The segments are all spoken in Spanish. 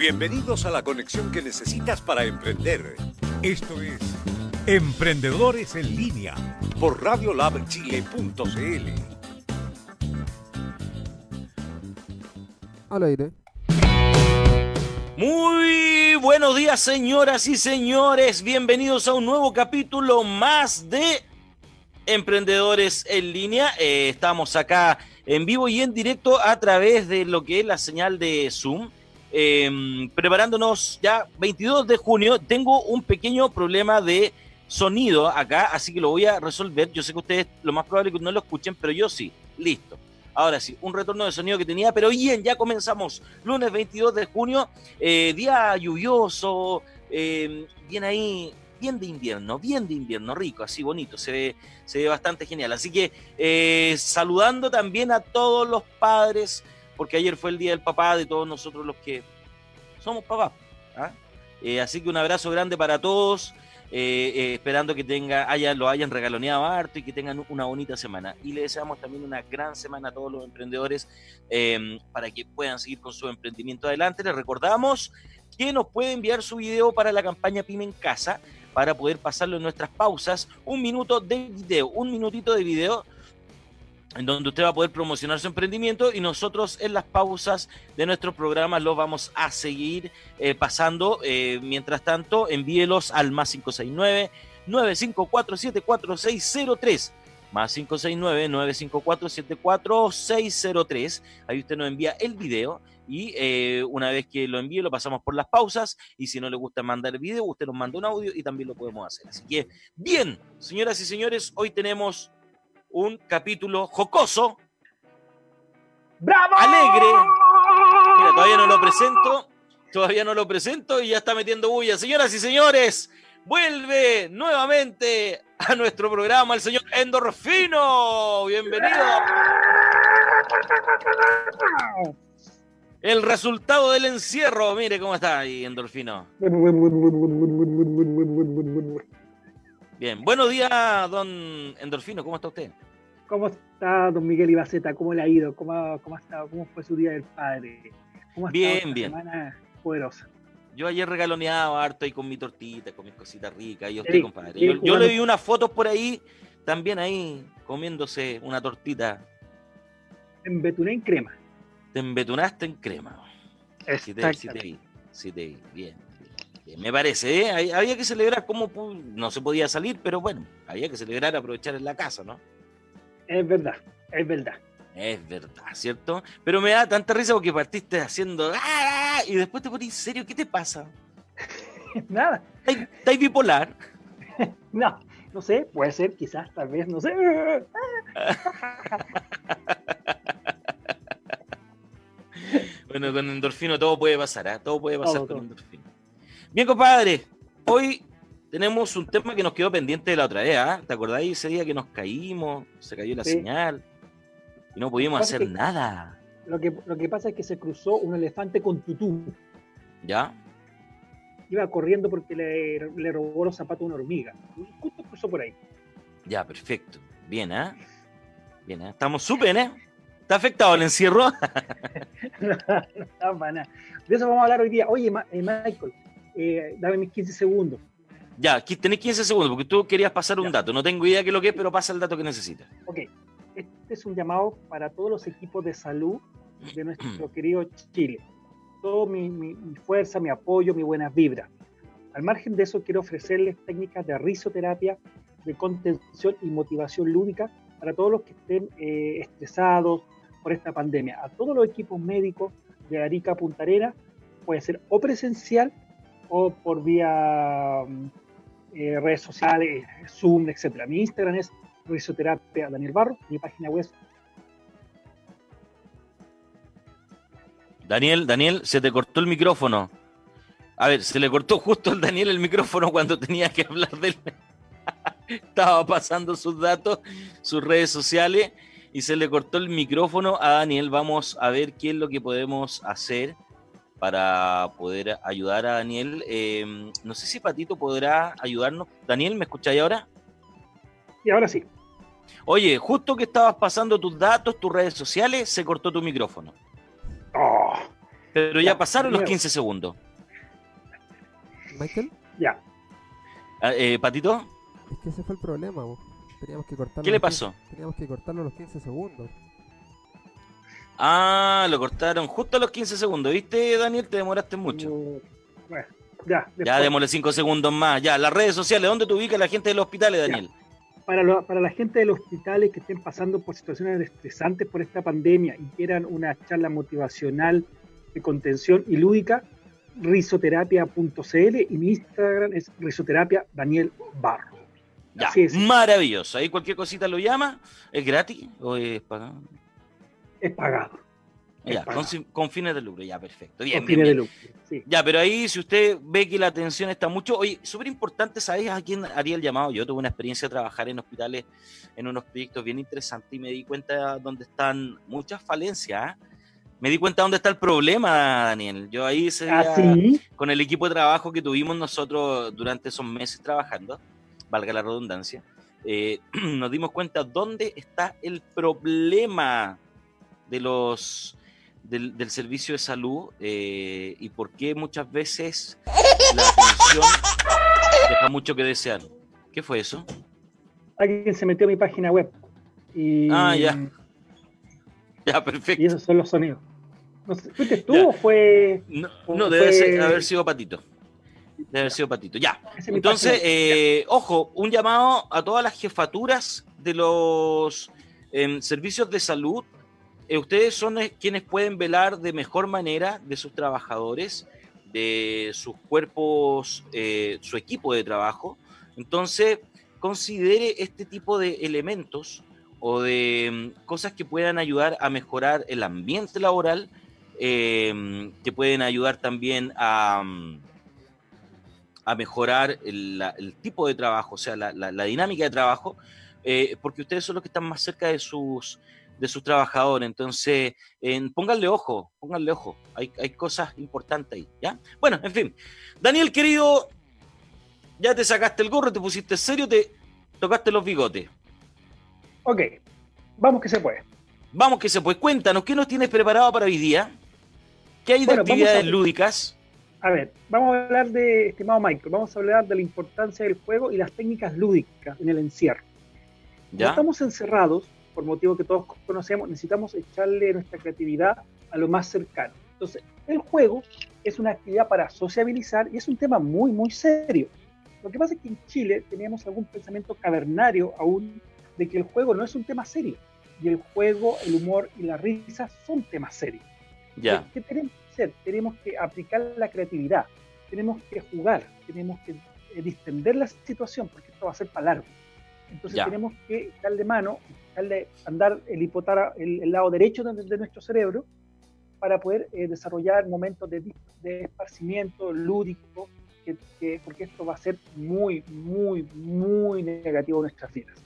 Bienvenidos a la conexión que necesitas para emprender. Esto es Emprendedores en línea por radiolabchile.cl. Al aire. Muy buenos días, señoras y señores. Bienvenidos a un nuevo capítulo más de Emprendedores en línea. Eh, estamos acá en vivo y en directo a través de lo que es la señal de Zoom. Em, preparándonos ya 22 de junio. Tengo un pequeño problema de sonido acá, así que lo voy a resolver. Yo sé que ustedes lo más probable es que no lo escuchen, pero yo sí. Listo. Ahora sí, un retorno de sonido que tenía, pero bien, ya comenzamos. Lunes 22 de junio, eh, día lluvioso, eh, bien ahí, bien de invierno, bien de invierno, rico, así bonito, se ve, se ve bastante genial. Así que eh, saludando también a todos los padres, porque ayer fue el día del papá de todos nosotros los que somos papás. ¿ah? Eh, así que un abrazo grande para todos. Eh, eh, esperando que tenga, haya, lo hayan regaloneado harto y que tengan una bonita semana. Y le deseamos también una gran semana a todos los emprendedores eh, para que puedan seguir con su emprendimiento adelante. Les recordamos que nos puede enviar su video para la campaña Pyme en Casa para poder pasarlo en nuestras pausas. Un minuto de video, un minutito de video en donde usted va a poder promocionar su emprendimiento y nosotros en las pausas de nuestro programa los vamos a seguir eh, pasando. Eh, mientras tanto, envíelos al más 569 954-74603. Más 569-954-74603. Ahí usted nos envía el video y eh, una vez que lo envíe lo pasamos por las pausas y si no le gusta mandar el video, usted nos manda un audio y también lo podemos hacer. Así que, bien, señoras y señores, hoy tenemos un capítulo jocoso, ¡Bravo! alegre. Mira, todavía no lo presento, todavía no lo presento y ya está metiendo bulla. Señoras y señores, vuelve nuevamente a nuestro programa el señor Endorfino. Bienvenido. El resultado del encierro, mire cómo está ahí, Endorfino. Bien, buenos días, don Endorfino, ¿cómo está usted? ¿Cómo está don Miguel Ibaceta? ¿Cómo le ha ido? ¿Cómo, ha- cómo, ha estado? ¿Cómo fue su día del padre? ¿Cómo ha Bien, esta bien. semana poderosa? Yo ayer regaloneaba harto ahí con mi tortita, con mis cositas ricas. Y Sí, compadre. sí, Yo, yo le vi unas fotos por ahí, también ahí, comiéndose una tortita. En Betuné en crema. Te embetunaste en crema. Sí te, sí te vi, sí te vi. Bien. Me parece, ¿eh? Había que celebrar como no se podía salir, pero bueno, había que celebrar, aprovechar en la casa, ¿no? Es verdad, es verdad. Es verdad, ¿cierto? Pero me da tanta risa porque partiste haciendo ¡ah! y después te pones serio, ¿qué te pasa? Nada, ¿Estás bipolar? no, no sé, puede ser, quizás, tal vez, no sé. Bueno, con endorfino todo puede pasar, ¿ah? Todo puede pasar Todo, con todo. endorfino. Bien, compadre, hoy tenemos un tema que nos quedó pendiente de la otra vez, ¿ah? ¿Te acordáis ese día que nos caímos, se cayó la Sí. señal y no pudimos hacer que- nada? Lo que, lo que pasa es que se cruzó un elefante con tutú. ¿Ya? Iba corriendo porque le, le robó los zapatos a una hormiga. Justo cruzó por ahí. Ya, perfecto. Bien, ¿ah? Bien, ¿ah? Estamos súper, ¿eh? ¿Está afectado el encierro? no, estaba para nada. De eso vamos a hablar hoy día. Oye, Ma- eh, Michael, eh, dame mis 15 segundos. ya, aquí tenés 15 segundos porque tú querías pasar un Ya. dato. No tengo idea qué es lo que es, pero pasa el dato que necesitas. Ok, este es un llamado para todos los equipos de salud de nuestro querido Chile. Todo mi, mi- mi fuerza, mi apoyo, mi buenas vibras. Al margen de eso, quiero ofrecerles técnicas de risoterapia, de contención y motivación lúdica para todos los que estén eh, estresados por esta pandemia. A todos los equipos médicos de Arica a Punta Arenas, puede ser o presencial o por vía mm, eh, redes sociales, Zoom, etc. Mi Instagram es risoterapia Daniel Barro, mi página web Daniel, Daniel, se te cortó el micrófono. A ver, se le cortó justo al Daniel el micrófono cuando tenía que hablar de él. Estaba pasando sus datos, sus redes sociales y se le cortó el micrófono a Daniel. Vamos a ver qué es lo que podemos hacer para poder ayudar a Daniel. Eh, no sé si Patito podrá ayudarnos. Daniel, ¿me escucháis ahora? Y ahora sí. Oye, justo que estabas pasando tus datos, tus redes sociales, se cortó tu micrófono. Oh, Pero ya, Ya, pasaron los primero. 15 segundos. Michael, ya. Ah, eh, Patito, es que ese fue el problema, po. Teníamos que cortarlo. ¿qué le los 15 pasó? Teníamos que cortarlo los 15 segundos. Ah, lo cortaron justo a los 15 segundos. ¿Viste, Daniel? Te demoraste mucho. Uh, bueno, ya. Ya démosle 5 segundos más. Ya, las redes sociales, ¿dónde te ubica la gente de los hospitales, Daniel? para, lo- para la gente de los hospitales que estén pasando por situaciones estresantes por esta pandemia y quieran una charla motivacional de contención y lúdica, risoterapia.cl y mi Instagram es risoterapia Daniel Barro. Ya, Así es. maravilloso. Ahí cualquier cosita lo llama. ¿Es gratis o es pagado? Es pagado. Es Ya, con, pagado. con fines de lucro, ya, perfecto. Bien, con bien, fines de bien. lucro. Sí. Ya, pero ahí si usted ve que la atención está mucho, oye, súper importante, ¿sabes a quién haría el llamado? Yo tuve una experiencia de trabajar en hospitales, en unos proyectos bien interesantes y me di cuenta dónde están muchas falencias. ¿ah? Me di cuenta dónde está el problema, Daniel. Yo ahí día, Así, con el equipo de trabajo que tuvimos nosotros durante esos meses trabajando, valga la redundancia, eh, nos dimos cuenta dónde está el problema de los del, del servicio de salud eh, y por qué muchas veces la atención deja mucho que desear. ¿Qué fue eso? alguien se metió a mi página web. Y, Ah, ya. Ya, Y perfecto. esos son los sonidos. No sé, ¿Fuiste tú Ya. o fue.? No, fue- debe ser- haber sido patito. Debe haber sido patito. Ya. Entonces, eh, ojo, un llamado a todas las jefaturas de los em, servicios de salud. Eh, ustedes son eh, quienes pueden velar de mejor manera de sus trabajadores, de sus cuerpos, eh, su equipo de trabajo. Entonces, considere este tipo de elementos o de em, cosas que puedan ayudar a mejorar el ambiente laboral, em, que pueden ayudar también a... mm, mejorar el, tipo de trabajo, o sea, la, dinámica de trabajo, porque ustedes son los que están más cerca de sus, de sus trabajadores. Entonces, en- pónganle ojo, pónganle ojo. Hay, hay cosas importantes ahí, ¿ya? Bueno, en fin. Daniel, querido, ya te sacaste el gorro, te pusiste serio, te tocaste los bigotes. Ok, vamos que se puede. Vamos que se puede. Cuéntanos, ¿qué nos tienes preparado para hoy día? ¿Qué hay de Bueno, vamos a actividades lúdicas? A ver, vamos a hablar de, estimado Michael, vamos a hablar de la importancia del juego y las técnicas lúdicas en el encierro. ¿Ya? estamos encerrados, por motivo que todos conocemos, necesitamos echarle nuestra creatividad a lo más cercano. Entonces, el juego es una actividad para sociabilizar y es un tema muy, muy serio. Lo que pasa es que en Chile teníamos algún pensamiento cavernario aún de que el juego no es un tema serio. Y el juego, el humor y la risa son temas serios. Ya. ¿Qué tenemos que hacer? Tenemos que aplicar la creatividad, tenemos que jugar, tenemos que eh, distender la situación, porque esto va a ser para largo. Entonces Ya. tenemos que darle mano, darle, andar el hipotara, el, el lado derecho de, de nuestro cerebro, para poder eh, desarrollar momentos de, de esparcimiento lúdico, que- que- porque esto va a ser muy, muy, muy negativo en nuestras vidas.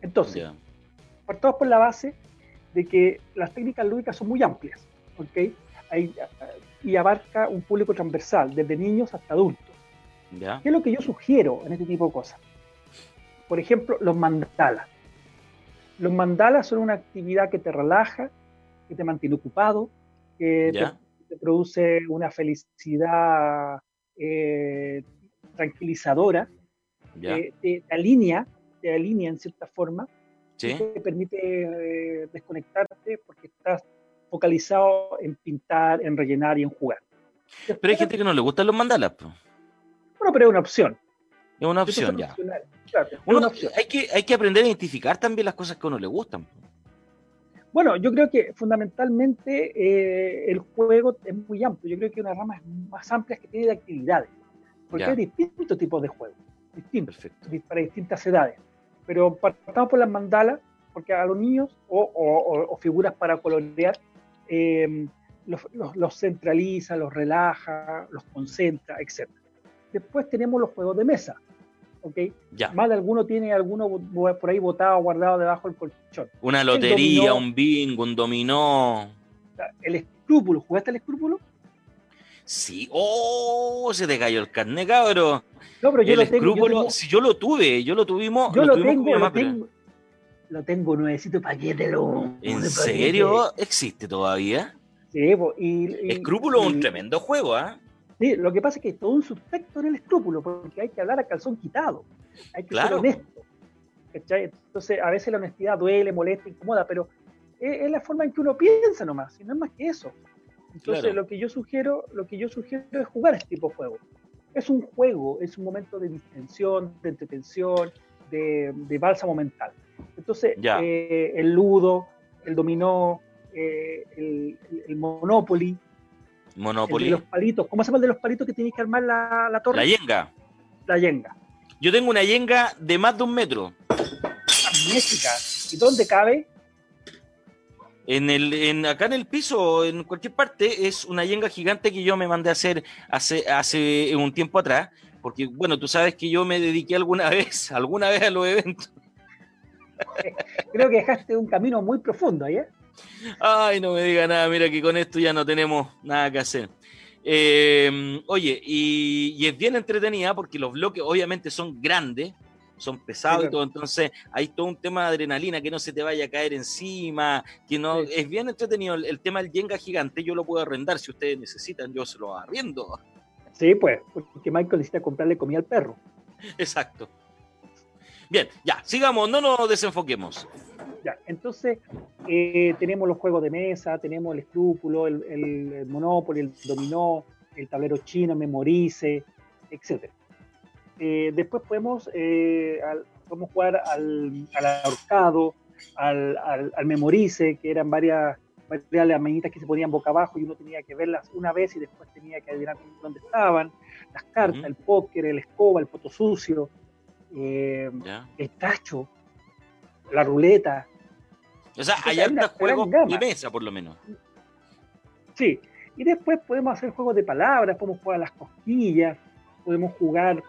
Entonces, ya. partamos por la base de que las técnicas lúdicas son muy amplias, ¿ok? Hay- y abarca un público transversal, desde niños hasta adultos. ¿Ya? ¿Qué es lo que yo sugiero en este tipo de cosas? Por ejemplo, los mandalas. Los mandalas son una actividad que te relaja, que te mantiene ocupado, que te, produce una felicidad eh, tranquilizadora, eh, te, te alinea, te alinea en cierta forma, ¿Sí? te permite eh, desconectarte porque estás focalizado en pintar, en rellenar y en jugar. Pero hay gente que no le gustan los mandalas. Bueno, pero es una opción. Es una opción ya. Claro, es Uno- una opción. hay, que, hay que aprender a identificar también las cosas que a uno le gustan. Bueno, yo creo que fundamentalmente eh, el juego es muy amplio. Yo creo que hay unas ramas más amplias que tiene de actividades. Porque Ya. hay distintos tipos de juegos, distintos, Perfecto. para distintas edades. Pero partamos por las mandalas, porque a los niños o, o- o- o figuras para colorear, eh, los, los- los centraliza, los relaja, los concentra, etc. Después tenemos los juegos de mesa. ¿Ok? Ya. Más de alguno tiene alguno por ahí botado, guardado debajo del colchón. Una lotería, dominó. un bingo, un dominó. El escrúpulo, ¿jugaste el escrúpulo? Sí. ¡Oh! Se te cayó el carne, cabro. No, pero yo el lo tengo. yo escrúpulo, tengo- si yo lo tuve, yo lo tuvimos. Yo lo tuvimos tengo, lo mamá, pero- tengo, lo tengo nuevecito paquete, lo. ¿En serio? ¿Existe todavía? Sí, po, y, y- Escrúpulo es un tremendo juego, ¿ah? Sí, lo que pasa es que hay todo un subtexto en el escrúpulo, porque hay que hablar a calzón quitado. Hay que Claro. ser honesto. ¿cachai? Entonces, a veces la honestidad duele, molesta, incomoda, pero es, es la forma en que uno piensa nomás, y no es más que eso. Entonces, Claro. lo que yo sugiero, lo que yo sugiero es jugar este tipo de juego. Es un juego, es un momento de distensión, de entretención, de, de bálsamo mental. Entonces, eh, el ludo, el dominó, eh, el, el- el Monopoly, el de Monopoly. los palitos. ¿Cómo se llama el de los palitos que tienes que armar la, la torre? La yenga. La yenga. Yo tengo una yenga de más de un metro. Magnífica. ¿Y dónde cabe? En el, en, acá en el piso, en cualquier parte, es una yenga gigante que yo me mandé a hacer hace, hace un tiempo atrás. Porque, bueno, tú sabes que yo me dediqué alguna vez, alguna vez a los eventos. Creo que dejaste un camino muy profundo ahí, ¿eh? Ay, no me diga nada, mira que con esto ya no tenemos nada que hacer. Eh, oye, y, y es bien entretenida porque los bloques obviamente son grandes, son pesados Sí, y todo, entonces hay todo un tema de adrenalina, que no se te vaya a caer encima, que no, Sí. es bien entretenido. El, el tema del Jenga gigante yo lo puedo arrendar, si ustedes necesitan, yo se lo arriendo. Sí, pues, porque Michael necesita comprarle comida al perro. Exacto. Bien, ya, sigamos, no nos desenfoquemos. Ya, entonces eh, tenemos los juegos de mesa, tenemos el escrúpulo, el, el, el Monopoly, el dominó, el tablero chino, memorice, etc. Eh, después podemos, eh, al- podemos jugar al, al ahorcado, al, al, al memorice, que eran varias, varias laminitas que se ponían boca abajo y uno tenía que verlas una vez y después tenía que adivinar dónde estaban, las cartas, el póker, el escoba, el poto sucio, eh, el tacho, la ruleta, O sea, hay hartos juegos de mesa, por lo menos. Sí, y después podemos hacer juegos de palabras, podemos jugar a las cosquillas, podemos jugar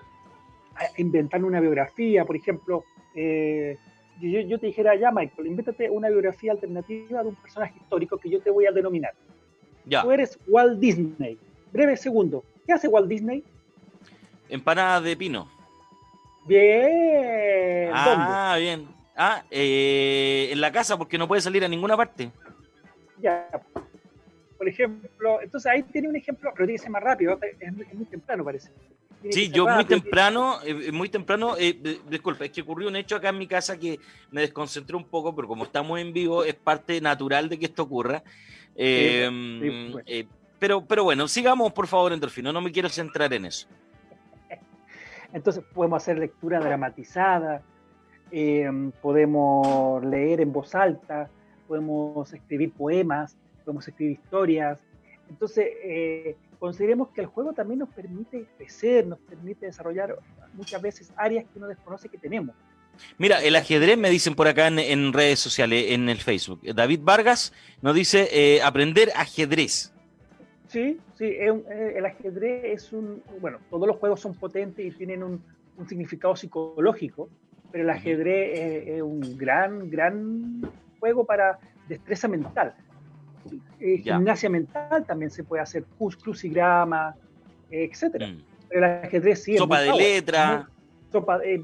a inventar una biografía, por ejemplo, eh, yo, yo te dijera, ya Michael, invéntate una biografía alternativa de un personaje histórico que yo te voy a denominar. Ya, Tú eres Walt Disney. Breve segundo, ¿qué hace Walt Disney? empanadas de pino. Bien, ¿dónde? Ah, bien. Ah, eh, en la casa porque no puede salir a ninguna parte. Ya. Por ejemplo, entonces ahí tiene un ejemplo, pero tiene que ser más rápido, es, es muy temprano parece. Tiene Sí, yo muy temprano, eh, muy temprano, eh, disculpa, es que ocurrió un hecho acá en mi casa que me desconcentré un poco, pero como estamos en vivo, es parte natural de que esto ocurra. Eh, sí, pues. eh, pero, pero bueno, sigamos por favor, Endorfino, no me quiero centrar en eso. Entonces podemos hacer lectura dramatizada, eh, podemos leer en voz alta, podemos escribir poemas, podemos escribir historias. Entonces, eh, consideremos que el juego también nos permite crecer, nos permite desarrollar muchas veces áreas que uno desconoce que tenemos. Mira, el ajedrez me dicen por acá en, en redes sociales, en el Facebook. David Vargas nos dice eh, aprender ajedrez. Sí, sí, eh, el ajedrez es un, bueno, todos los juegos son potentes y tienen un, un significado psicológico, pero el ajedrez es, es un gran, gran juego para destreza mental. Eh, gimnasia mental también se puede hacer, crucigrama, etcétera. Mm. Pero el ajedrez sí Sopa de letra, sopa, eh,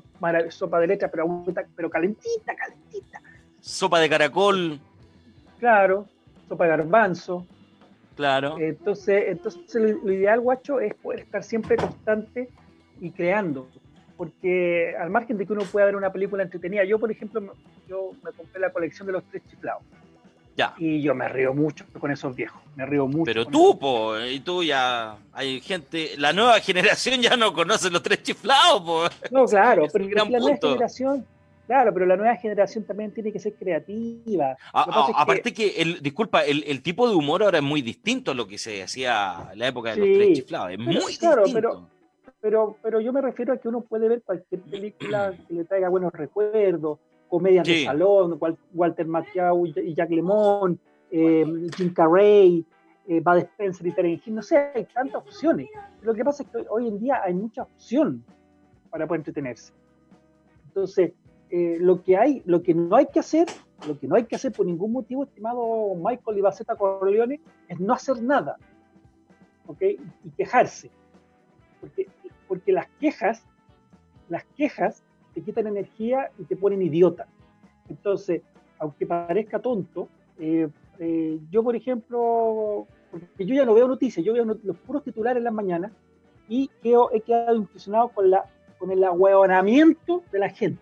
sopa de letra, pero, pero calentita, calentita. sopa de caracol, Claro, sopa de garbanzo. claro. Entonces, entonces lo ideal, guacho, es poder estar siempre constante y creando. Porque al margen de que uno pueda ver una película entretenida, yo, por ejemplo, yo me compré la colección de los tres chiflados. Ya. Y yo me río mucho con esos viejos. Me río mucho. Pero tú, po, y tú ya, hay gente, la nueva generación ya no conoce los tres chiflados, po. No, claro, es pero gran la nueva generación. Claro, pero la nueva generación también tiene que ser creativa. Que aparte que, el, disculpa, el, el tipo de humor ahora es muy distinto a lo que se hacía en la época de los tres chiflados, es muy claro, distinto. pero- pero, pero yo me refiero a que uno puede ver cualquier película que le traiga buenos recuerdos, comedias Sí. de salón, Wal- Walter Macchio y Jack Lemon, eh, Jim Carrey, eh, a Spencer y Terence no sé, hay tantas opciones. Lo que pasa es que hoy en día hay mucha opción para poder entretenerse. Entonces, eh, lo que hay, lo que no hay que hacer, lo que no hay que hacer por ningún motivo, estimado Michael Ibaceta Corleone, es no hacer nada, ¿ok? Y quejarse, porque, porque las quejas, las quejas te quitan energía y te ponen idiota. Entonces, aunque parezca tonto, eh, eh, yo, por ejemplo, porque yo ya no veo noticias, yo veo los puros titulares en las mañanas y he quedado impresionado con, la, con el ahueonamiento de la gente.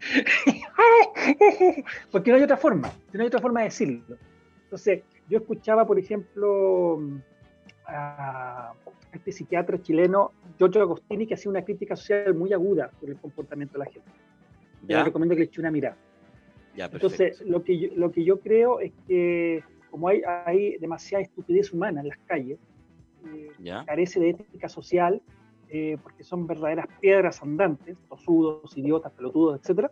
Porque no hay otra forma, no hay otra forma de decirlo. Entonces, yo escuchaba, por ejemplo, a este psiquiatra chileno, Giorgio Agostini, que hacía una crítica social muy aguda sobre el comportamiento de la gente. Ya. Le recomiendo que le eche una mirada. Entonces, lo que, yo, lo que yo creo es que como hay, hay demasiada estupidez humana en las calles, eh, carece de ética social, eh, porque son verdaderas piedras andantes, tosudos, idiotas, pelotudos, etc.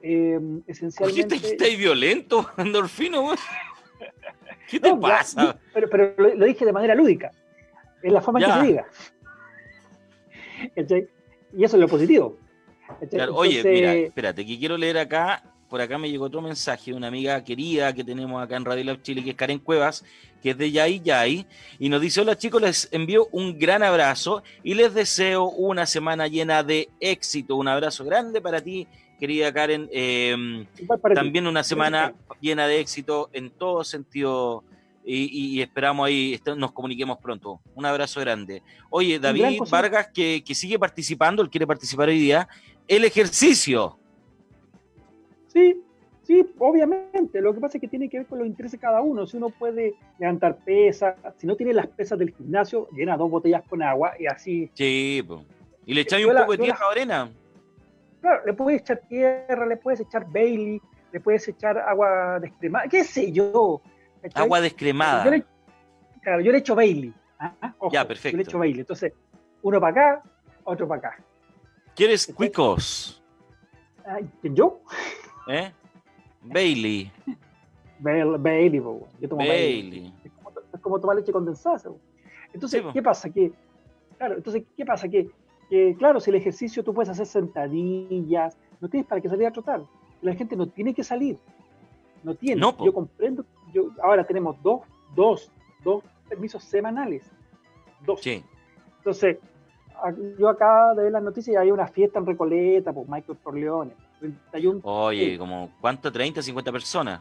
Eh, esencialmente... ¿Por qué estáis violento, Andorfino? ¿Qué te pasa? pero, pero lo, dije de manera lúdica, es la forma en que se diga. Y eso es lo positivo. oye, mira, espérate, que quiero leer acá por acá me llegó otro mensaje de una amiga querida que tenemos acá en Radio Lab Chile, que es Karen Cuevas, que es de Yay Yay, y nos dice, hola chicos, les envío un gran abrazo y les deseo una semana llena de éxito. Un abrazo grande para ti, querida Karen. Em, también una semana llena de éxito en todo sentido. Y, esperamos ahí, nos comuniquemos pronto. Un abrazo grande. Oye, David Vargas, que, que sigue participando, él quiere participar hoy día. El ejercicio. Sí, sí, obviamente. Lo que pasa es que tiene que ver con los intereses de cada uno. Si uno puede levantar pesas, si no tiene las pesas del gimnasio, llena dos botellas con agua y así. Sí, y le echáis un poco de tierra a arena. Claro, le puedes echar tierra, le puedes echar Bailey, le puedes echar agua descremada, qué sé yo. Agua descremada. claro, yo le echo Bailey. ¿ah? ya, perfecto. Yo le echo Bailey. Entonces, uno para acá, otro para acá. ¿Quieres cuicos? ¿Yo? ¿Eh? Bailey. Bailey, yo tomo Bailey. Es, como, tomar leche condensada. Entonces, ¿qué pasa? Que, claro, entonces, ¿qué pasa? Que, claro, si el ejercicio tú puedes hacer sentadillas, no tienes para qué salir a trotar. La gente no tiene que salir. No tiene. yo comprendo. Yo, ahora tenemos dos, dos, dos permisos semanales. Dos. Sí. Entonces, yo acá de ver las noticias y hay una fiesta en Recoleta, por Michael Corleone 31. Oye, como ¿cuánto? ¿30, 50 personas?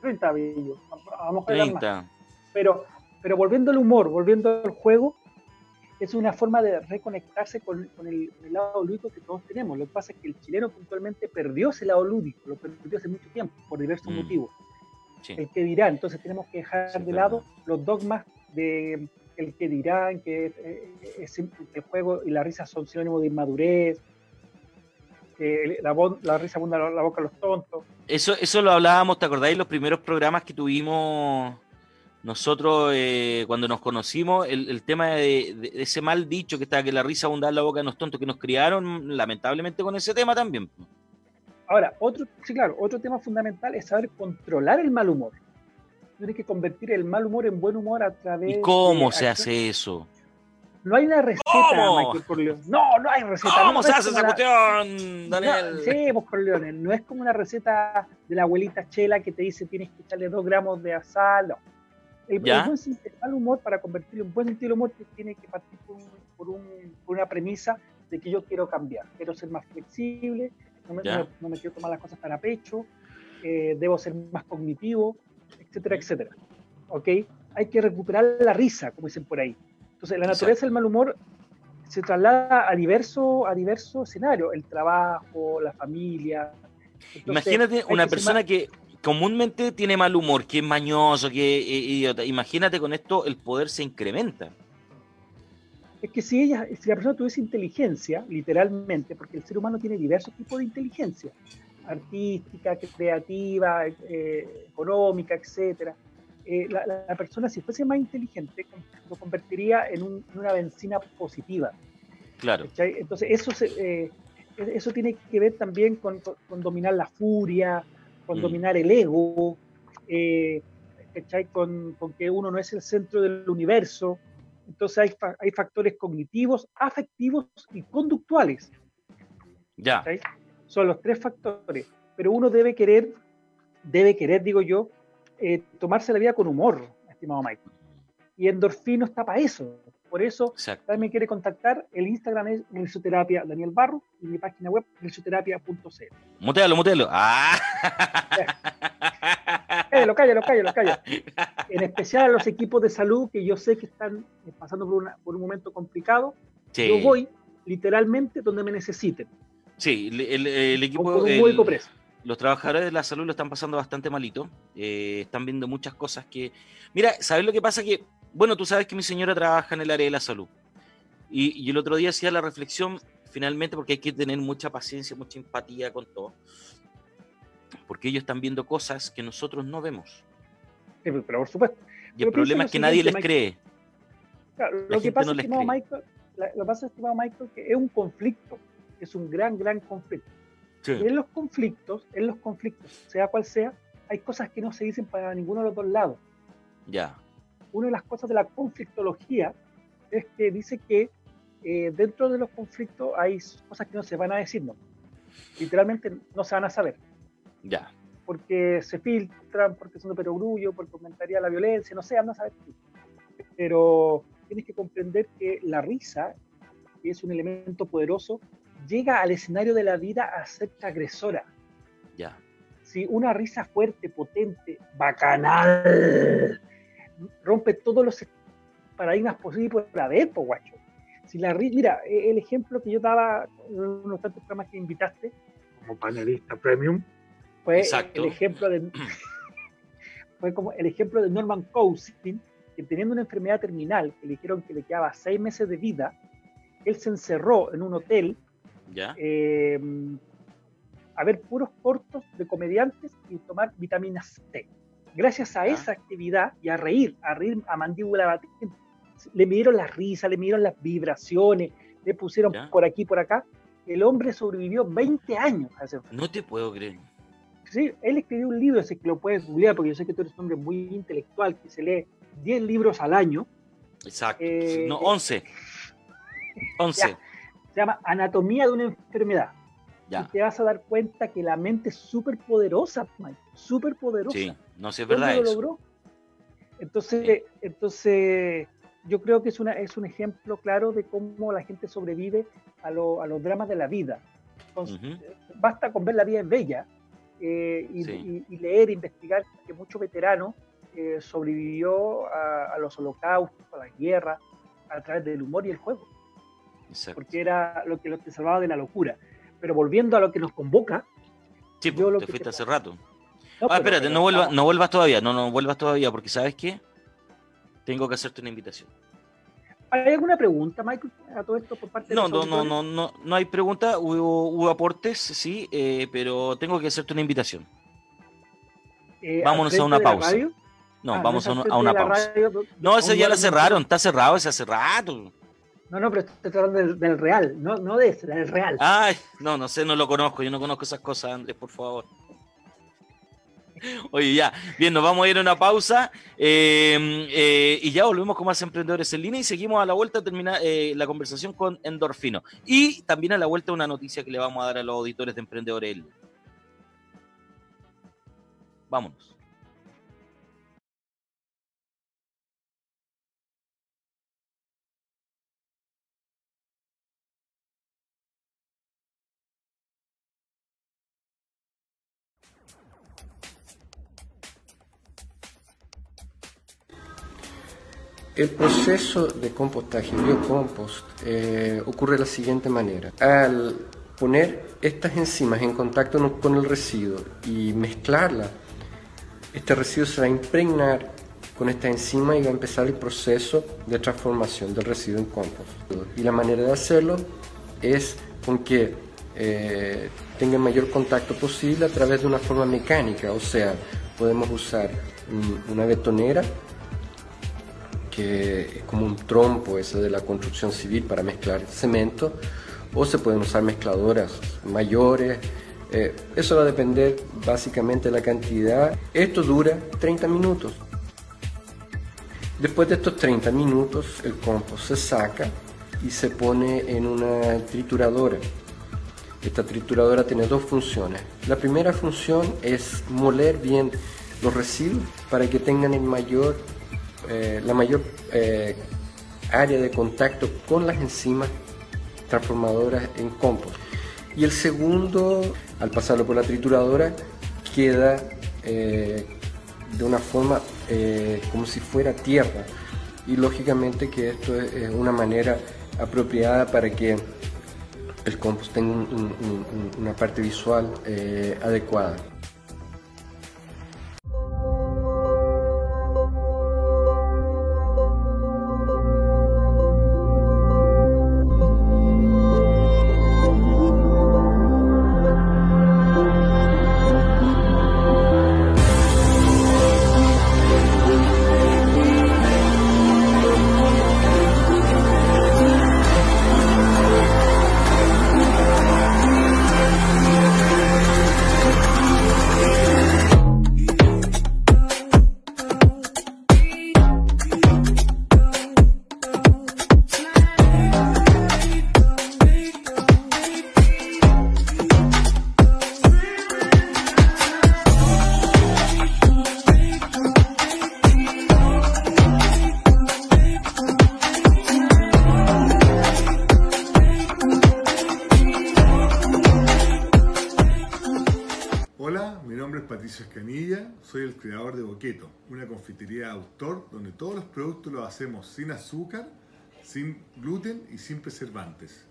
30, bello. Vamos a 30. Pero, pero volviendo al humor, volviendo al juego, es una forma de reconectarse con, el, lado lúdico que todos tenemos. Lo que pasa es que el chileno puntualmente perdió ese lado lúdico, lo perdió hace mucho tiempo, por diversos mm. motivos. El que dirá, entonces tenemos que dejar de lado los dogmas de el que dirán, que el juego y la risa son sinónimos de inmadurez, la, la, risa abunda la, boca a los tontos. Eso, eso lo hablábamos, ¿te acordáis? Los primeros programas que tuvimos nosotros eh, cuando nos conocimos, el, tema de, ese mal dicho que está que la risa abunda la boca de los tontos que nos criaron, lamentablemente con ese tema también. Ahora, otro, sí, claro, otro tema fundamental es saber controlar el mal humor. Tienes que convertir el mal humor en buen humor a través. ¿Y cómo se hace eso? No hay una receta, Michael Corleone. No, no hay receta. ¿Cómo se hace esa cuestión, Daniel? sí, pues Corleone. No es como una receta de la abuelita Chela que te dice tienes que echarle dos gramos de sal. No. El, buen mal humor, para convertirlo en buen sentido de humor, tiene que partir por, una premisa de que yo quiero cambiar. Quiero ser más flexible, no me, quiero tomar las cosas tan a pecho, eh, debo ser más cognitivo, etcétera, etcétera. ¿Ok? Hay que recuperar la risa, como dicen por ahí. Entonces, la naturaleza del mal humor se traslada a diversos a diverso escenarios, el trabajo, la familia. Imagínate una persona que comúnmente tiene mal humor, que es mañoso, que es idiota. Imagínate con esto el poder se incrementa. Es que si ella, si la persona tuviese inteligencia, literalmente, porque el ser humano tiene diversos tipos de inteligencia, artística, creativa, eh, económica, etcétera eh, la, persona, si fuese más inteligente, lo convertiría en, una benzina positiva. Claro. Entonces, eso, eh, eso tiene que ver también con, dominar la furia, con Mm. dominar el ego, eh. Con, con que uno no es el centro del universo. Entonces hay, fa- hay factores cognitivos, afectivos y conductuales. Ya. ¿cachai? Son los tres factores. Pero uno debe querer, debe querer, digo yo, eh, tomarse la vida con humor, estimado Mike. Y endorfino está para eso. Por eso también me quiere contactar. El Instagram es Risoterapia Daniel Barro y mi página web risoterapia.cl. Mutealo, mutealo. Ah. Cállalo, cállalo, cállalo, cállalo. En especial a los equipos de salud que yo sé que están eh, pasando por, una- por un momento complicado. Sí. Yo voy literalmente donde me necesiten. Sí, el, el- el o equipo, el- precio. los trabajadores de la salud lo están pasando bastante malito. eh, están viendo muchas cosas que. Mira, ¿sabes lo que pasa? Que, bueno, tú sabes que mi señora trabaja en el área de la salud. Y, y el otro día hacía la reflexión, finalmente, porque hay que tener mucha paciencia, mucha empatía con todo. Porque ellos están viendo cosas que nosotros no vemos. Sí, Pero por supuesto. Y el Pero problema es que nadie les cree. Claro, lo que pasa, no estimado. Michael, la- lo que pasa, estimado Michael, que es un conflicto. Es un gran, gran conflicto. Sí. Y en los conflictos, en los conflictos, sea cual sea, hay cosas que no se dicen para ninguno de los dos lados. Ya. Una de las cosas de la conflictología es que dice que eh, dentro de los conflictos hay cosas que no se van a decir, no. Literalmente no se van a saber, Ya. porque se filtran, porque son de perogrullo, porque aumentaría la violencia, no sé, anda a saber. Pero tienes que comprender que la risa, que es un elemento poderoso, llega al escenario de la vida a ser agresora. Ya. si una risa fuerte, potente, bacanal, rompe todos los paradigmas posibles por haber, po, guacho. Si la mira, eh, el ejemplo que yo daba en unos tantos programas que invitaste, como panelista premium, fue Exacto. el ejemplo de fue como el ejemplo de Norman Cousins, que teniendo una enfermedad terminal, que le dijeron que le quedaba seis meses de vida, él se encerró en un hotel Ya. eh, a ver puros cortos de comediantes y tomar vitamina C. Gracias a esa actividad y a reír, a reír a mandíbula batida, le midieron la risa, le midieron las vibraciones, le pusieron Ya. por aquí, por acá. El hombre sobrevivió 20 años a enfermedad. No te puedo creer. Sí, él escribió un libro, ese que lo puedes googlear, porque yo sé que tú eres un hombre muy intelectual, que se lee 10 libros al año. Exacto. Eh, no, 11. 11. Ya. Se llama Anatomía de una enfermedad. Ya. Y te vas a dar cuenta que la mente es súper poderosa, Mike, súper poderosa. Sí. No sé, es ¿Dónde verdad lo eso. logró? Entonces, entonces yo creo que es, una, es un ejemplo claro de cómo la gente sobrevive a, lo- a los dramas de la vida. Entonces, Ujú. Basta con ver La vida es bella eh, y, Sí. y- y leer, investigar que muchos veteranos eh, sobrevivió a, a los holocaustos, a las guerras, a través del humor y el juego, Exacto. porque era lo que los te salvaba de la locura. Pero volviendo a lo que nos convoca, Sí, yo pues, lo te que fuiste te- hace rato. No, ah, espérate, no vuelvas, estamos- no vuelvas todavía, no, no vuelvas todavía, porque ¿sabes qué? Tengo que hacerte una invitación. ¿Hay alguna pregunta, Michael, a todo esto por parte de No, los no, no, no, no, no hay pregunta, hubo, hubo aportes, sí, eh, pero tengo que hacerte una invitación. Eh, vámonos a una de pausa. radio. No, Ah, vamos es a una, de pausa. radio, No, ese ya la cerraron, está cerrado ese hace rato. No, no, pero estoy del, del real, no, no de ese, del real. Ay, no, no sé, no lo conozco, yo no conozco esas cosas, Andrés, por favor. Oye, ya, bien, nos vamos a ir a una pausa eh, eh, y ya volvemos con más emprendedores en línea y seguimos a la vuelta a terminar eh, la conversación con Endorfino. Y también a la vuelta una noticia que le vamos a dar a los auditores de emprendedores en. Vámonos. El proceso de compostaje, biocompost, eh, ocurre de la siguiente manera. Al poner estas enzimas en contacto con el residuo y mezclarla, este residuo se va a impregnar con esta enzima y va a empezar el proceso de transformación del residuo en compost. Y la manera de hacerlo es con que eh, tenga el mayor contacto posible a través de una forma mecánica, o sea, podemos usar un- una betonera que es como un trompo ese de la construcción civil para mezclar cemento, o se pueden usar mezcladoras mayores Eh, eso va a depender básicamente de la cantidad. Esto dura 30 minutos. Después de estos 30 minutos, el compost se saca y se pone en una trituradora. Esta trituradora tiene dos funciones. La primera función es moler bien los residuos para que tengan el mayor, eh, la mayor eh, área de contacto con las enzimas transformadoras en compost. Y el segundo, al pasarlo por la trituradora, queda eh, de una forma como si fuera tierra. Y lógicamente que esto es una manera apropiada para que el compost tenga una parte visual eh, adecuada. soy el creador de Boqueto, una confitería de autor donde todos los productos los hacemos sin azúcar, sin gluten y sin preservantes.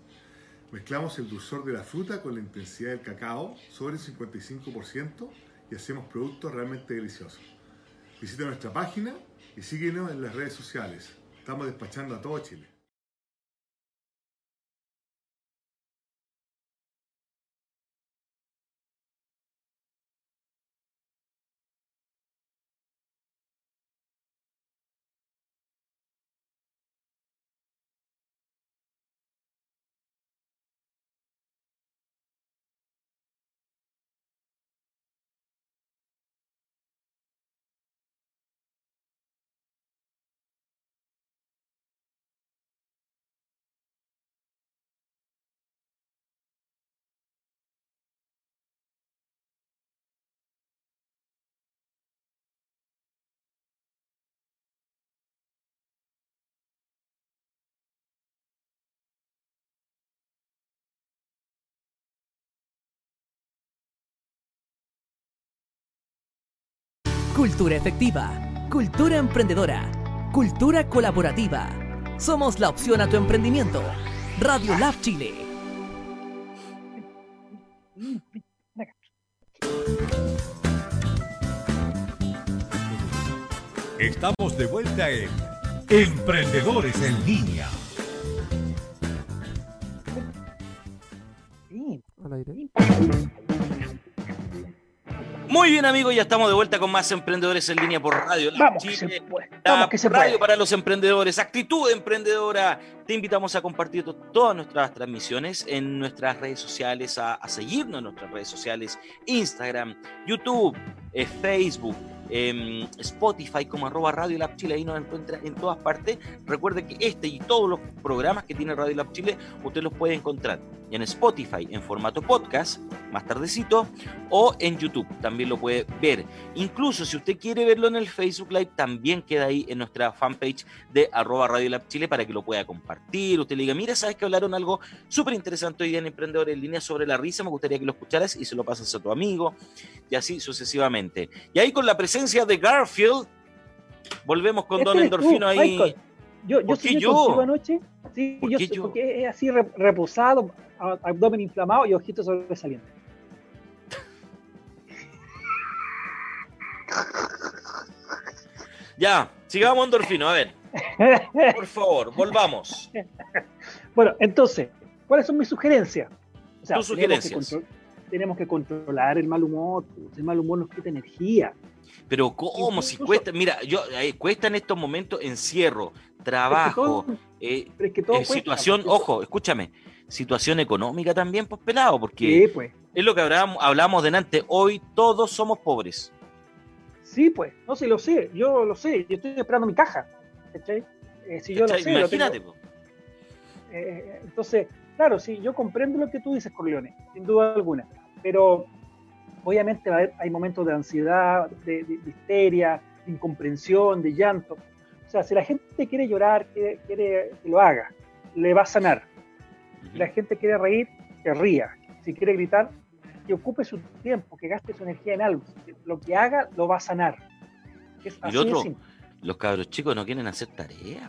Mezclamos el dulzor de la fruta con la intensidad del cacao sobre el 55% y hacemos productos realmente deliciosos. Visita nuestra página y síguenos en las redes sociales. Estamos despachando a todo Chile. Cultura efectiva, cultura emprendedora, cultura colaborativa. Somos la opción a tu emprendimiento. Radio Lab Chile. Estamos de vuelta en Emprendedores en Línea. Muy bien, amigos, ya estamos de vuelta con más emprendedores en línea por radio. Vamos, que se puede. Vamos, que se radio para los emprendedores, actitud emprendedora. Te invitamos a compartir todas nuestras transmisiones en nuestras redes sociales, a, seguirnos en nuestras redes sociales, Instagram, YouTube, eh, Facebook en Spotify como arroba Radio Lab Chile, ahí nos encuentra en todas partes. Recuerde que este y todos los programas que tiene Radio Lab Chile, usted los puede encontrar en Spotify en formato podcast, más tardecito, o en YouTube, también lo puede ver. Incluso si usted quiere verlo en el Facebook Live, también queda ahí en nuestra fanpage de arroba Radio Lab Chile para que lo pueda compartir. Usted le diga, mira, sabes que hablaron algo súper interesante hoy día en Emprendedor en línea sobre la risa, me gustaría que lo escucharas y se lo pasas a tu amigo, y así sucesivamente. Y ahí con la presencia de Garfield, volvemos con Don Endorfino ahí. Yo, yo soy yo? anoche, sí, yo, yo? porque es así reposado, abdomen inflamado y ojitos sobresalientes. Ya, sigamos Endorfino, a ver. Por favor, volvamos. Bueno, entonces, ¿cuáles son mis sugerencias? O sea, Tus sugerencias. tenemos que controlar el mal humor, el mal humor nos quita energía. Pero ¿cómo? Si cuesta, mira, yo eh, cuesta en estos momentos encierro, trabajo, eh, eh, situación, ojo, escúchame, situación económica también, pues pelado, porque Sí, pues. es lo que hablamos delante, hoy todos somos pobres. Sí, pues. No sé, lo sé. Yo lo sé. Yo estoy esperando mi caja. ¿Cachai? Si yo lo sé. lo Imagínate, tengo-. Eh, entonces, claro, sí, yo comprendo lo que tú dices, Corleone, sin duda alguna, pero obviamente va a haber- hay momentos de ansiedad, de, de- de histeria, de incomprensión, de llanto. O sea, si la gente quiere llorar, quiere, quiere que lo haga, le va a sanar. Si la gente quiere reír, que ría. Si quiere gritar, que ocupe su tiempo, que gaste su energía en algo. Lo que haga, lo va a sanar. Es Y así lo de otro, los cabros chicos no quieren hacer tareas.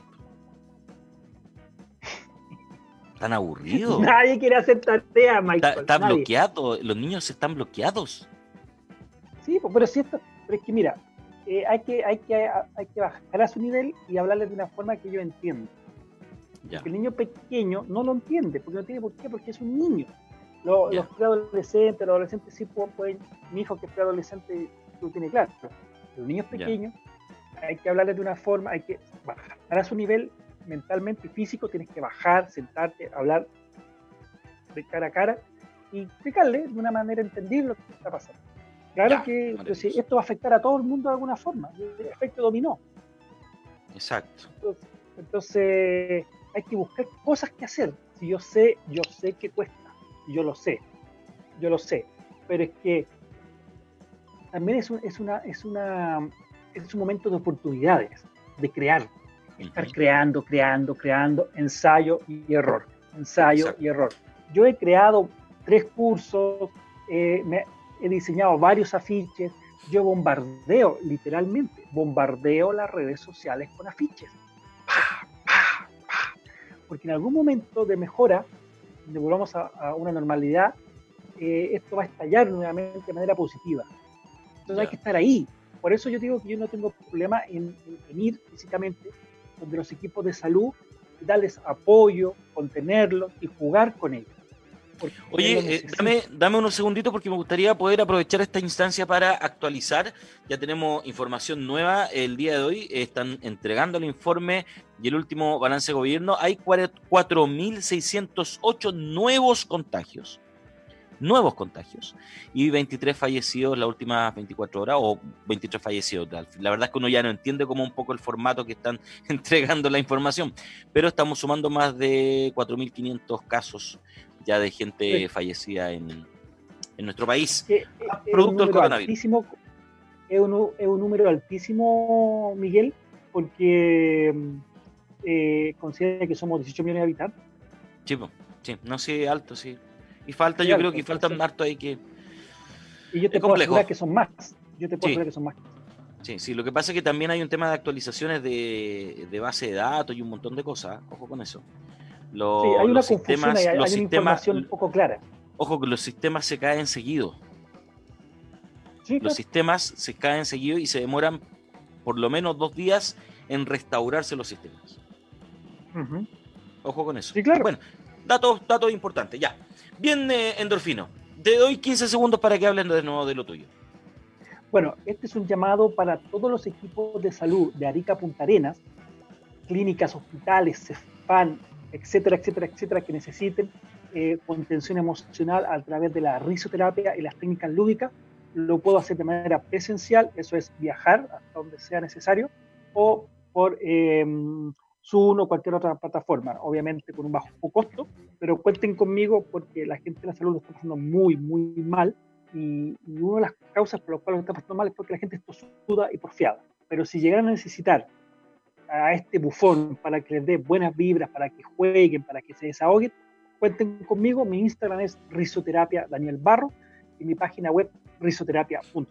Están aburridos. Nadie quiere hacer tarea, Michael. Está, está bloqueado, los niños están bloqueados. Sí, pues, pero si esto, pero es que mira, eh, hay, que, hay, que, hay que bajar a su nivel y hablarles de una forma que yo entiendo. Ya. Porque el niño pequeño no lo entiende, porque no tiene por qué, porque es un niño. Lo- Ya. Los preadolescentes, los adolescentes sí pueden, pueden- mi hijo que es preadolescente lo tiene claro. Los niños Ya. pequeños hay que hablarles de una forma, hay que bajar a su nivel mentalmente y físico, tienes que bajar, sentarte, hablar de cara a cara y explicarle de una manera entendible lo que está pasando. Claro Ya, que maravilloso. esto va a afectar a todo el mundo de alguna forma, el efecto dominó. Exacto. Entonces, entonces, hay que buscar cosas que hacer. Si yo sé, yo sé que cuesta, yo lo sé, yo lo sé, pero es que también es un, es una, es una, es un momento de oportunidades, de crear, estar creando, creando, creando, ensayo y error, ensayo Exacto. y error. Yo he creado tres cursos, eh, me- he diseñado varios afiches, yo bombardeo, literalmente, bombardeo las redes sociales con afiches. Porque en algún momento de mejora, de volvamos a, a una normalidad, eh, esto va a estallar nuevamente de manera positiva. Entonces hay Ya. que estar ahí. Por eso yo digo que yo no tengo problema en, en- en ir físicamente donde los equipos de salud, darles apoyo, contenerlos y jugar con ellos. Oye, eh, dame, dame unos segunditos porque me gustaría poder aprovechar esta instancia para actualizar. Ya tenemos información nueva el día de hoy. Están entregando el informe y el último balance de gobierno. Hay cuare- 4.608 nuevos contagios. Nuevos contagios. Y 23 fallecidos las últimas 24 horas o 23 fallecidos. La verdad es que uno ya no entiende como un poco el formato que están entregando la información. Pero estamos sumando más de 4.500 casos ya de gente Sí. fallecida en, en nuestro país. que, eh, Ah, producto del coronavirus. altísimo, es, un, es un número altísimo, Miguel, porque eh, considera que somos 18 millones de habitantes. Sí, no sí, alto, sí. Y falta, yo creo que faltan entonces- harto ahí que. Y yo te puedo asegurar que son más. Yo te puedo Sí. que son más. Sí, sí, lo que pasa es que también hay un tema de actualizaciones de, de base de datos y un montón de cosas. Ojo con eso. Los, Sí, hay una los sistemas, ahí, hay, los hay una sistemas, información un poco clara. ojo que los sistemas se caen seguido. Sí, Los claro. sistemas se caen seguido y se demoran por lo menos dos días en restaurarse los sistemas. Ojo con eso. Sí, claro. Bueno, datos, datos importantes, ya. Bien, Endorfino. Te doy 15 segundos para que hablen de nuevo de lo tuyo. Bueno, este es un llamado para todos los equipos de salud de Arica Punta Arenas, clínicas, hospitales, CEFAN, etcétera, etcétera, etcétera, que necesiten eh, contención emocional a través de la risoterapia y las técnicas lúdicas. Lo puedo hacer de manera presencial, eso es viajar hasta donde sea necesario, o por eh, Zoom o cualquier otra plataforma, obviamente con un bajo costo, pero cuenten conmigo porque la gente de la salud lo está pasando muy, muy mal y, y una de las causas por las cuales lo está pasando mal es porque la gente está suda y porfiada. Pero si llegaran a necesitar a este bufón para que les dé buenas vibras, para que jueguen, para que se desahoguen, cuenten conmigo. Mi Instagram es risoterapia Daniel Barro y mi página web risoterapia.cl.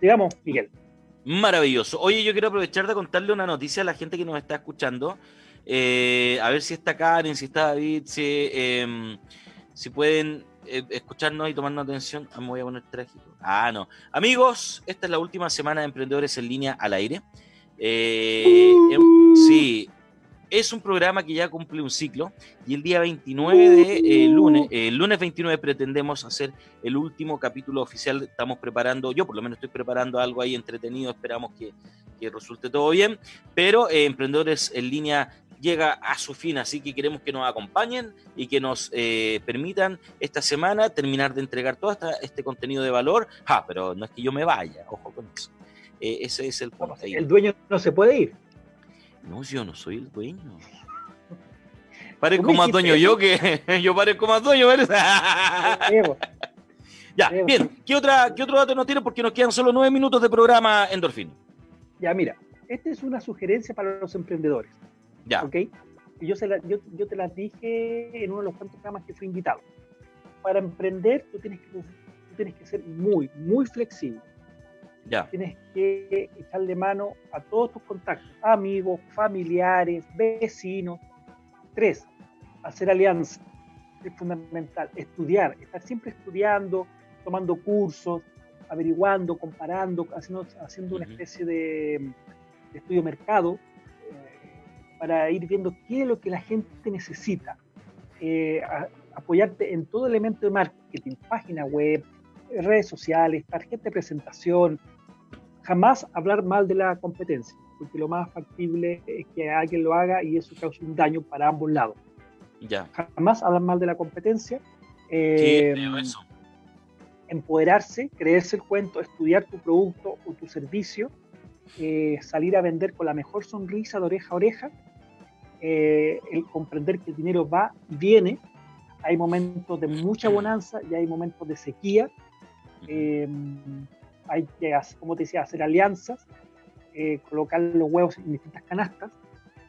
Digamos, Miguel. Maravilloso. Oye, yo quiero aprovechar de contarle una noticia a la gente que nos está escuchando. Eh, a ver si está Karen, si está David, si, eh, si pueden eh, escucharnos y tomarnos atención. Ah, me voy a poner trágico. Ah, no. Amigos, esta es la última semana de Emprendedores en Línea al aire. Em- sí, es un programa que ya cumple un ciclo y el día 29 de eh, lunes, eh, el lunes 29 pretendemos hacer el último capítulo oficial. Estamos preparando, yo por lo menos estoy preparando algo ahí entretenido, esperamos que, que resulte todo bien. Pero eh, Emprendedores en Línea llega a su fin, así que queremos que nos acompañen y que nos eh, permitan esta semana terminar de entregar todo esta- este contenido de valor. Ah, pero no es que yo me vaya, ojo con eso. Eh, ese es el punto. El dueño no se puede ir. No, yo no soy el dueño. Parezco más dueño yo que yo parezco más dueño, ¿verdad? Ya, bien. ¿Qué, otra, ¿Qué otro dato nos tiene? Porque nos quedan solo nueve minutos de programa Endorfina. Ya, mira, esta es una sugerencia para los emprendedores, Ya. ¿ok? Yo, se la- yo, yo te las dije en uno de los cuantos programas que fui invitado. Para emprender, tú tienes que, tú tienes que ser muy, muy flexible. Ya. Tienes que echarle mano a todos tus contactos, amigos, familiares, vecinos. Tres, hacer alianzas. Es fundamental. Estudiar, estar siempre estudiando, tomando cursos, averiguando, comparando, haciendo, haciendo una especie de, de estudio mercado eh, para ir viendo qué es lo que la gente necesita. Eh, a- apoyarte en todo elemento de marketing, página web, redes sociales, tarjeta de presentación. Jamás hablar mal de la competencia, porque lo más factible es que alguien lo haga y eso cause un daño para ambos lados. Ya. Jamás hablar mal de la competencia. Sí, eh, eso. empoderarse, creerse el cuento, estudiar tu producto o tu servicio, eh, salir a vender con la mejor sonrisa de oreja a oreja, eh, el comprender que el dinero va y viene, hay momentos de mucha bonanza y hay momentos de sequía, hay que, hacer, como te decía, hacer alianzas, eh, colocar los huevos en distintas canastas,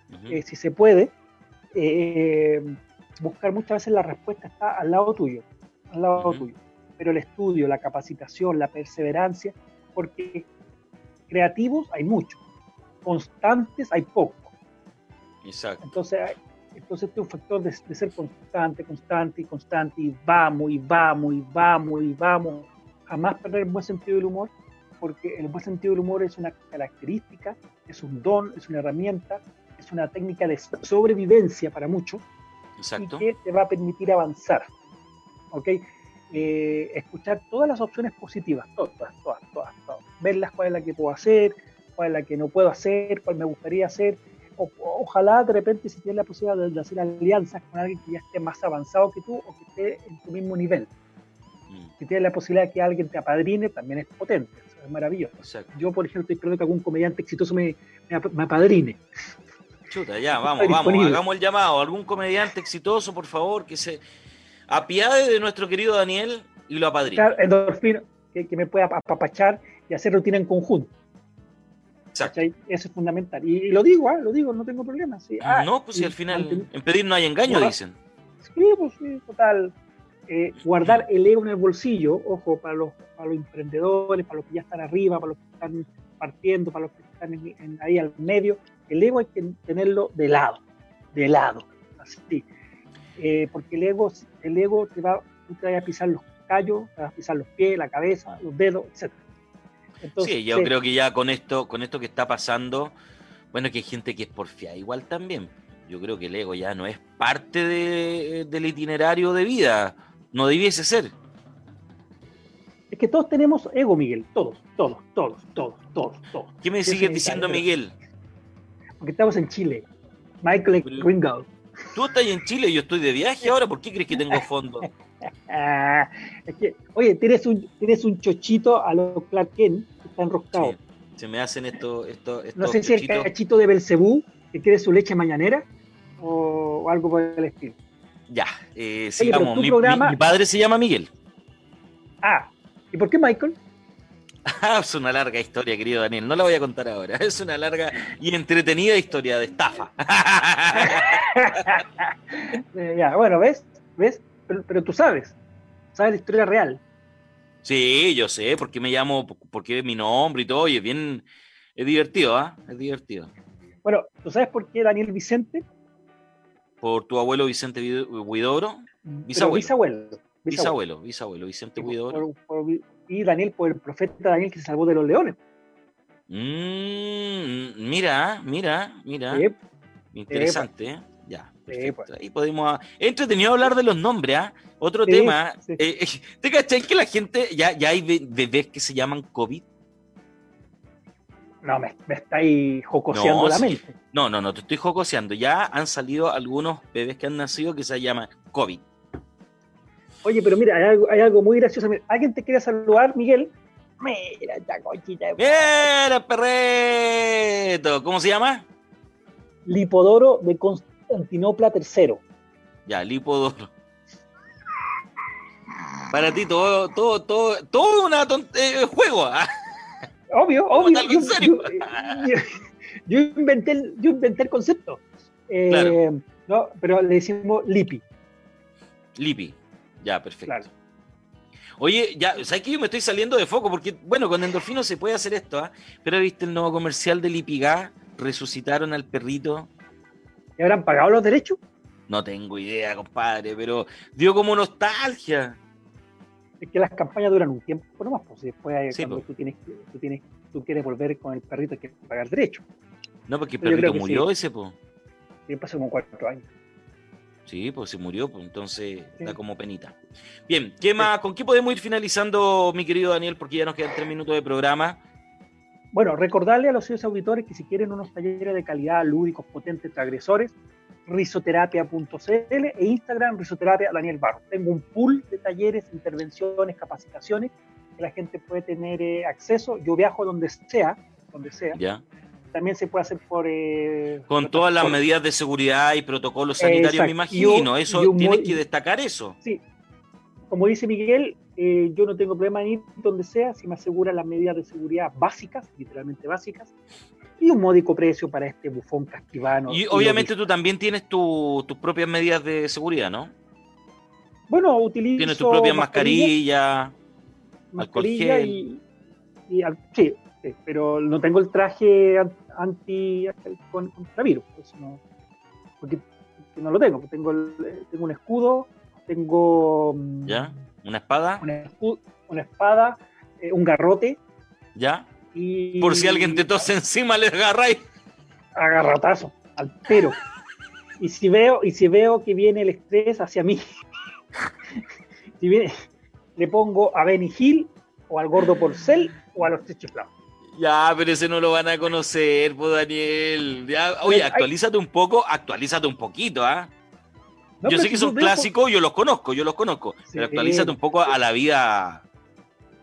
Ujú. eh, si se puede, eh, buscar muchas veces la respuesta está al lado tuyo, al lado Ujú. tuyo. Pero el estudio, la capacitación, la perseverancia, porque creativos hay muchos, constantes hay pocos. Exacto. Entonces, entonces este es un factor de, de ser constante, constante y constante, y vamos, y vamos, y vamos, y vamos. Jamás perder el buen sentido del humor, porque el buen sentido del humor es una característica, es un don, es una herramienta, es una técnica de sobrevivencia para muchos Exacto. y que te va a permitir avanzar. ¿Ok? Eh, escuchar todas las opciones positivas, todas, todas, todas, todas. Verlas cuál es la que puedo hacer, cuál es la que no puedo hacer, cuál me gustaría hacer. O- ojalá de repente si tienes la posibilidad de, de hacer alianzas con alguien que ya esté más avanzado que tú o que esté en tu mismo nivel. Mm, Si tienes la posibilidad de que alguien te apadrine, también es potente, eso es maravilloso. Exacto. Yo, por ejemplo, estoy esperando que algún comediante exitoso me, me, ap- me apadrine. Chuta, ya, vamos, vamos, hagamos el llamado. Algún comediante exitoso, por favor, que se apiade de nuestro querido Daniel y lo apadrine. Claro, endorfina, que, que me pueda apapachar y hacer rutina en conjunto. Exacto. ¿cachai? Eso es fundamental. Y, y lo digo, ah, lo digo, no tengo problema. Sí. Ah, no, pues si al final en pedir no hay engaño, dicen. Sí, pues sí, total. Eh, guardar el ego en el bolsillo, ojo, para los, para los emprendedores, para los que ya están arriba, para los que están partiendo, para los que están en- en- ahí al medio. El ego hay que tenerlo de lado, de lado, así. Eh, porque el ego, el ego te va, te vas a pisar los callos, te a pisar los pies, la cabeza, los dedos, etc. Entonces, sí, yo creo que ya con esto, con esto que está pasando, bueno, que hay gente que es porfiada igual también. Yo creo que el ego ya no es parte de- del itinerario de vida. No debiese ser. Es que todos tenemos ego, Miguel. Todos, todos, todos, todos, todos, todos. ¿Qué me sigues diciendo. Miguel? Porque estamos en Chile. Michael Pero- Kringle. Tú estás en Chile y yo estoy de viaje ahora. ¿Por qué crees que tengo fondo? Es que, oye, tienes un, tienes un chochito a lo Clark Kent que está enroscado. Sí, se me hacen estos, estos, estos no sé si el chochitos. cachito de Belcebú que quiere su leche mañanera o, o algo por el estilo. Ya, eh, sigamos. tu Mi, programa- mi- mi padre se llama Miguel. Ah, ¿y por qué Michael? Ah, es una larga historia, querido Daniel. No la voy a contar ahora. Es una larga y entretenida historia de estafa. Eh, ya, bueno, ¿ves? ¿Ves? Pero, pero tú sabes, sabes la historia real. Sí, yo sé, porque me llamo, porque es mi nombre y todo, y es bien, es divertido, ¿ah? Es divertido. Bueno, ¿tú sabes por qué Daniel Vicente? Por tu abuelo Vicente Huidobro, Pero Bisabuelo. bisabuelo. bisabuelo, bisabuelo, Vicente Huidobro. Y Daniel por el profeta Daniel que se salvó de los leones. Mm, mira, mira, mira. Sí, Interesante, ¿eh? Ya, Sí, perfecto. pues. Ahí podemos. entretenido hablar de los nombres, ¿ah? Otro Sí, tema. sí. eh, eh, ¿Te cachai que la gente. Ya, ya hay be- bebés que se llaman COVID? No, me, me estáis jocoseando No, la sí. mente. No, no, no, te estoy jocoseando. Ya han salido algunos bebés que han nacido que se llama COVID. Oye, pero mira, hay algo, hay algo muy gracioso. Mira, ¿Alguien te quiere saludar, Miguel? Mira, esta conchita. de- ¡Mira, perreto! ¿Cómo se llama? Lipodoro de Constantinopla III. Ya, lipodoro. Para ti todo, todo, todo, todo una tont- eh, juego. ¿ah? Obvio, obvio. Yo, en serio. yo- yo inventé el, yo inventé el concepto. Eh, Claro. no, pero le decimos Lipi. Lipi. Ya, perfecto. Claro. Oye, ya, ¿sabes que yo me estoy saliendo de foco? Porque, bueno, con endorfino se puede hacer esto, ¿ah? Pero viste el nuevo comercial de Lipigá, resucitaron al perrito. ¿Y habrán pagado los derechos? No tengo idea, compadre, pero dio como nostalgia. Es que las campañas duran un tiempo nomás, pues después Sí, cuando pues. tú tienes, que- tú tienes, tú quieres volver con el perrito hay que pagar derechos. No, porque el perrito murió sí. ese, pues. Y pasó como cuatro años. Sí, pues se murió, pues entonces Sí. da como penita. Bien, ¿qué más? ¿Con qué podemos ir finalizando, mi querido Daniel? Porque ya nos quedan tres minutos de programa. Bueno, recordarle a los señores auditores que si quieren unos talleres de calidad lúdicos, potentes, transgresores, risoterapia.cl e Instagram risoterapia Daniel Barro. Tengo un pool de talleres, intervenciones, capacitaciones que la gente puede tener eh, acceso. Yo viajo donde sea, donde sea. Ya. También se puede hacer por... eh, Con todas las medidas de seguridad y protocolos sanitarios, me Exacto. imagino. Y Eso un- y un tienes muy- que destacar eso. Sí. Como dice Miguel, eh, yo no tengo problema en ir donde sea si me aseguran las medidas de seguridad básicas, literalmente básicas, y un módico precio para este bufón casquivano. Y obviamente tú también tienes tu- tus propias medidas de seguridad, ¿no? Bueno, utilizo Tienes tu propia mascarilla. mascarilla alcohol y, y sí, sí, pero no tengo el traje an- anti con, contra virus, pues no, porque, porque no lo tengo, porque tengo, el- tengo un escudo, tengo mm, ¿Ya? ¿Una espada? una, una espada, eh, un garrote ¿Ya? Y Por si alguien te tose encima, le agarráis. agarrotazo al pero. Y si veo, y si veo que viene el estrés hacia mí, si viene, le pongo a Benny Hill o al gordo Porcel o a los tres chiflados. Ya, pero ese no lo van a conocer, pues Daniel. Ya, oye, actualízate un poco, actualízate un poquito, ¿ah? No, yo sé que son clásicos, yo los conozco, yo los conozco. Sí. Pero actualízate un poco a la vida.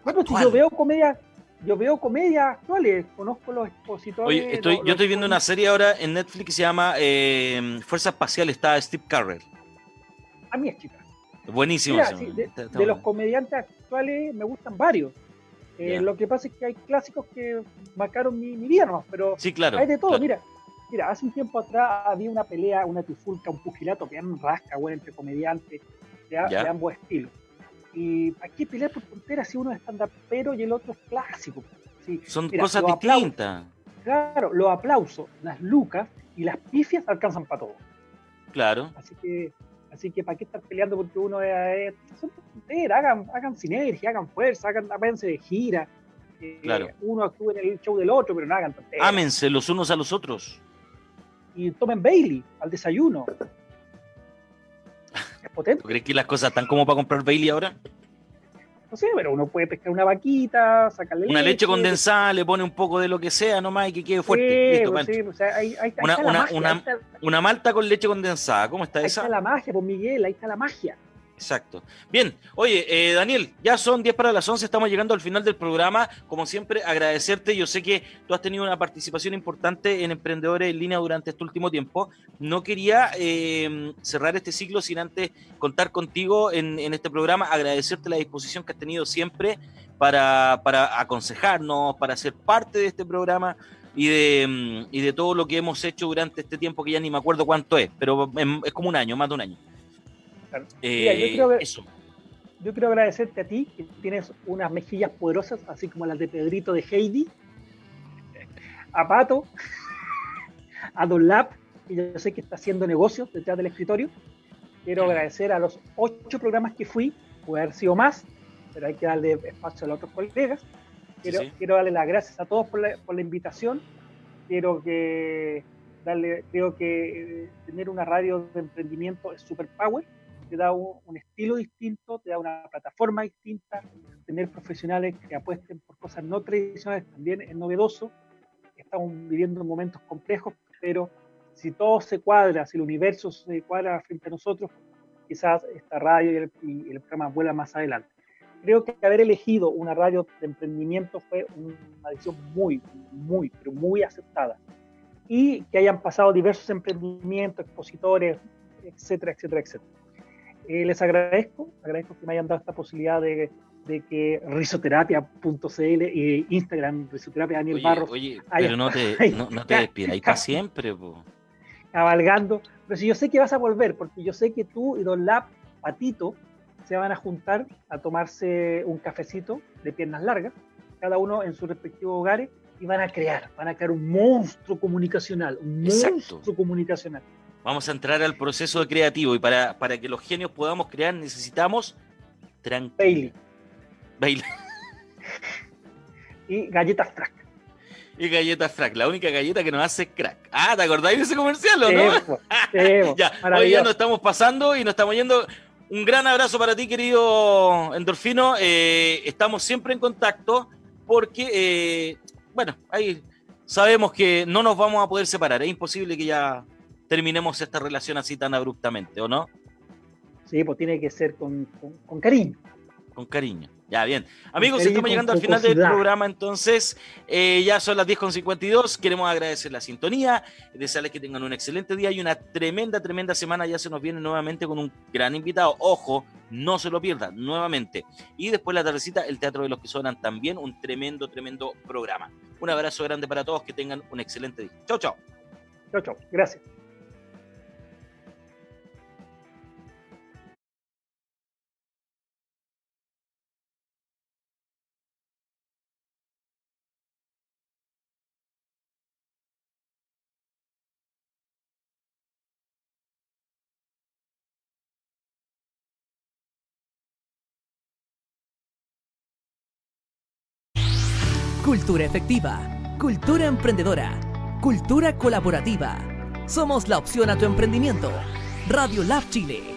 No, pero si yo veo comedia, yo veo comedias actuales, conozco los expositores. Oye, estoy, los- yo estoy viendo una serie ahora en Netflix que se llama eh, Fuerza Espacial, está Steve Carell. A mí es chica. Buenísimo. Mira, sí, de, los comediantes actuales me gustan varios. Eh. Lo que pasa es que hay clásicos que marcaron mi, mi vida, nomás, pero Sí, claro. hay de todo. claro. Mira, mira, hace un tiempo atrás había una pelea, una trifulca, un pugilato que eran rasca, bueno, entre comediantes de, de ambos estilos. Y aquí pelear por tonteras si uno es stand-upero y el otro es clásico. Sí, Son mira, cosas distintas. Claro, los aplausos, las lucas y las pifias alcanzan para todo. Claro. Así que, así que ¿para qué estar peleando porque uno es, es- son tonteras? Hagan, hagan sinergia, hagan fuerza, hagan, váyanse de gira. Eh, Claro. Uno actúe en el show del otro, pero no hagan tonteras. Ámense los unos a los otros. Y tomen Bailey al desayuno. Potente. ¿Tú crees que las cosas están como para comprar Bailey ahora? No sé, pero uno puede pescar una vaquita, sacarle Una leche condensada, le pone un poco de lo que sea nomás y que quede fuerte. Ahí, ahí- ahí Una- ahí malta con leche condensada, ¿cómo está ahí esa? está la magia, pues Miguel, ahí está la magia. Exacto. Bien, oye, eh, Daniel, ya son 10 para las 11, estamos llegando al final del programa. Como siempre, agradecerte. Yo sé que tú has tenido una participación importante en Emprendedores en Línea durante este último tiempo. No quería eh, cerrar este ciclo sin antes contar contigo en, este programa, agradecerte la disposición que has tenido siempre para, aconsejarnos, para ser parte de este programa. Y de, mm, y de todo lo que hemos hecho durante este tiempo, que ya ni me acuerdo cuánto es, pero es como un año, más de un año. Claro. Eh, Mira, yo creo Eso. Yo quiero agradecerte a ti, que tienes unas mejillas poderosas, así como las de Pedrito de Heidi, a Pato, a Don Lap, que yo sé que está haciendo negocios detrás del escritorio. Quiero agradecer a los ocho programas que fui, puede haber sido más, pero hay que darle espacio a los otros colegas. Quiero, Sí, sí. quiero darle las gracias a todos por la, por la invitación. Quiero que darle, creo que eh, tener una radio de emprendimiento es super power te da un, un estilo distinto, te da una plataforma distinta, tener profesionales que apuesten por cosas no tradicionales también es novedoso, es estamos viviendo momentos complejos, pero si todo se cuadra, si el universo se cuadra frente a nosotros, quizás esta radio y el, y el programa vuela más adelante. Creo que haber elegido una radio de emprendimiento fue una decisión muy, muy, pero muy aceptada. Y que hayan pasado diversos emprendimientos, expositores, etcétera, etcétera, etcétera. Eh, les agradezco, agradezco que me hayan dado esta posibilidad de, de que risoterapia.cl y Instagram, risoterapia Daniel Oye, Barros, oye, pero no te, no, no te para siempre, po. cabalgando. Pero si yo sé que vas a volver, porque yo sé que tú y Don Lab, Patito, se van a juntar a tomarse un cafecito de piernas largas, cada uno en sus respectivos hogares, y van a crear, van a crear un monstruo comunicacional, un Exacto. monstruo comunicacional. Vamos a entrar al proceso creativo y para, para que los genios podamos crear necesitamos. Bailey Baile. y galletas frac. Y galletas frac, la única galleta que nos hace crack. Ah, ¿te acordáis de ese comercial o no? Ya, hoy ya nos estamos pasando y nos estamos yendo. Un gran abrazo para ti, querido Endorfino. Eh, estamos siempre en contacto porque, eh, bueno, ahí sabemos que no nos vamos a poder separar. Es imposible que ya terminemos esta relación así tan abruptamente, ¿o no? Sí, pues tiene que ser con, con- con cariño. Con cariño. Ya, bien. Amigos, cariño estamos llegando al final del programa, entonces eh, ya son las 10.52. Queremos agradecer la sintonía, desearles que tengan un excelente día y una tremenda, tremenda semana. Ya se nos viene nuevamente con un gran invitado. Ojo, no se lo pierdan, nuevamente. Y después la tardecita, el Teatro de los que Sobran, también un tremendo, tremendo programa. Un abrazo grande para todos, que tengan un excelente día. Chau, chau. Chao, chao. Gracias. Cultura efectiva, cultura emprendedora, cultura colaborativa. Somos la opción a tu emprendimiento. Radio Lab Chile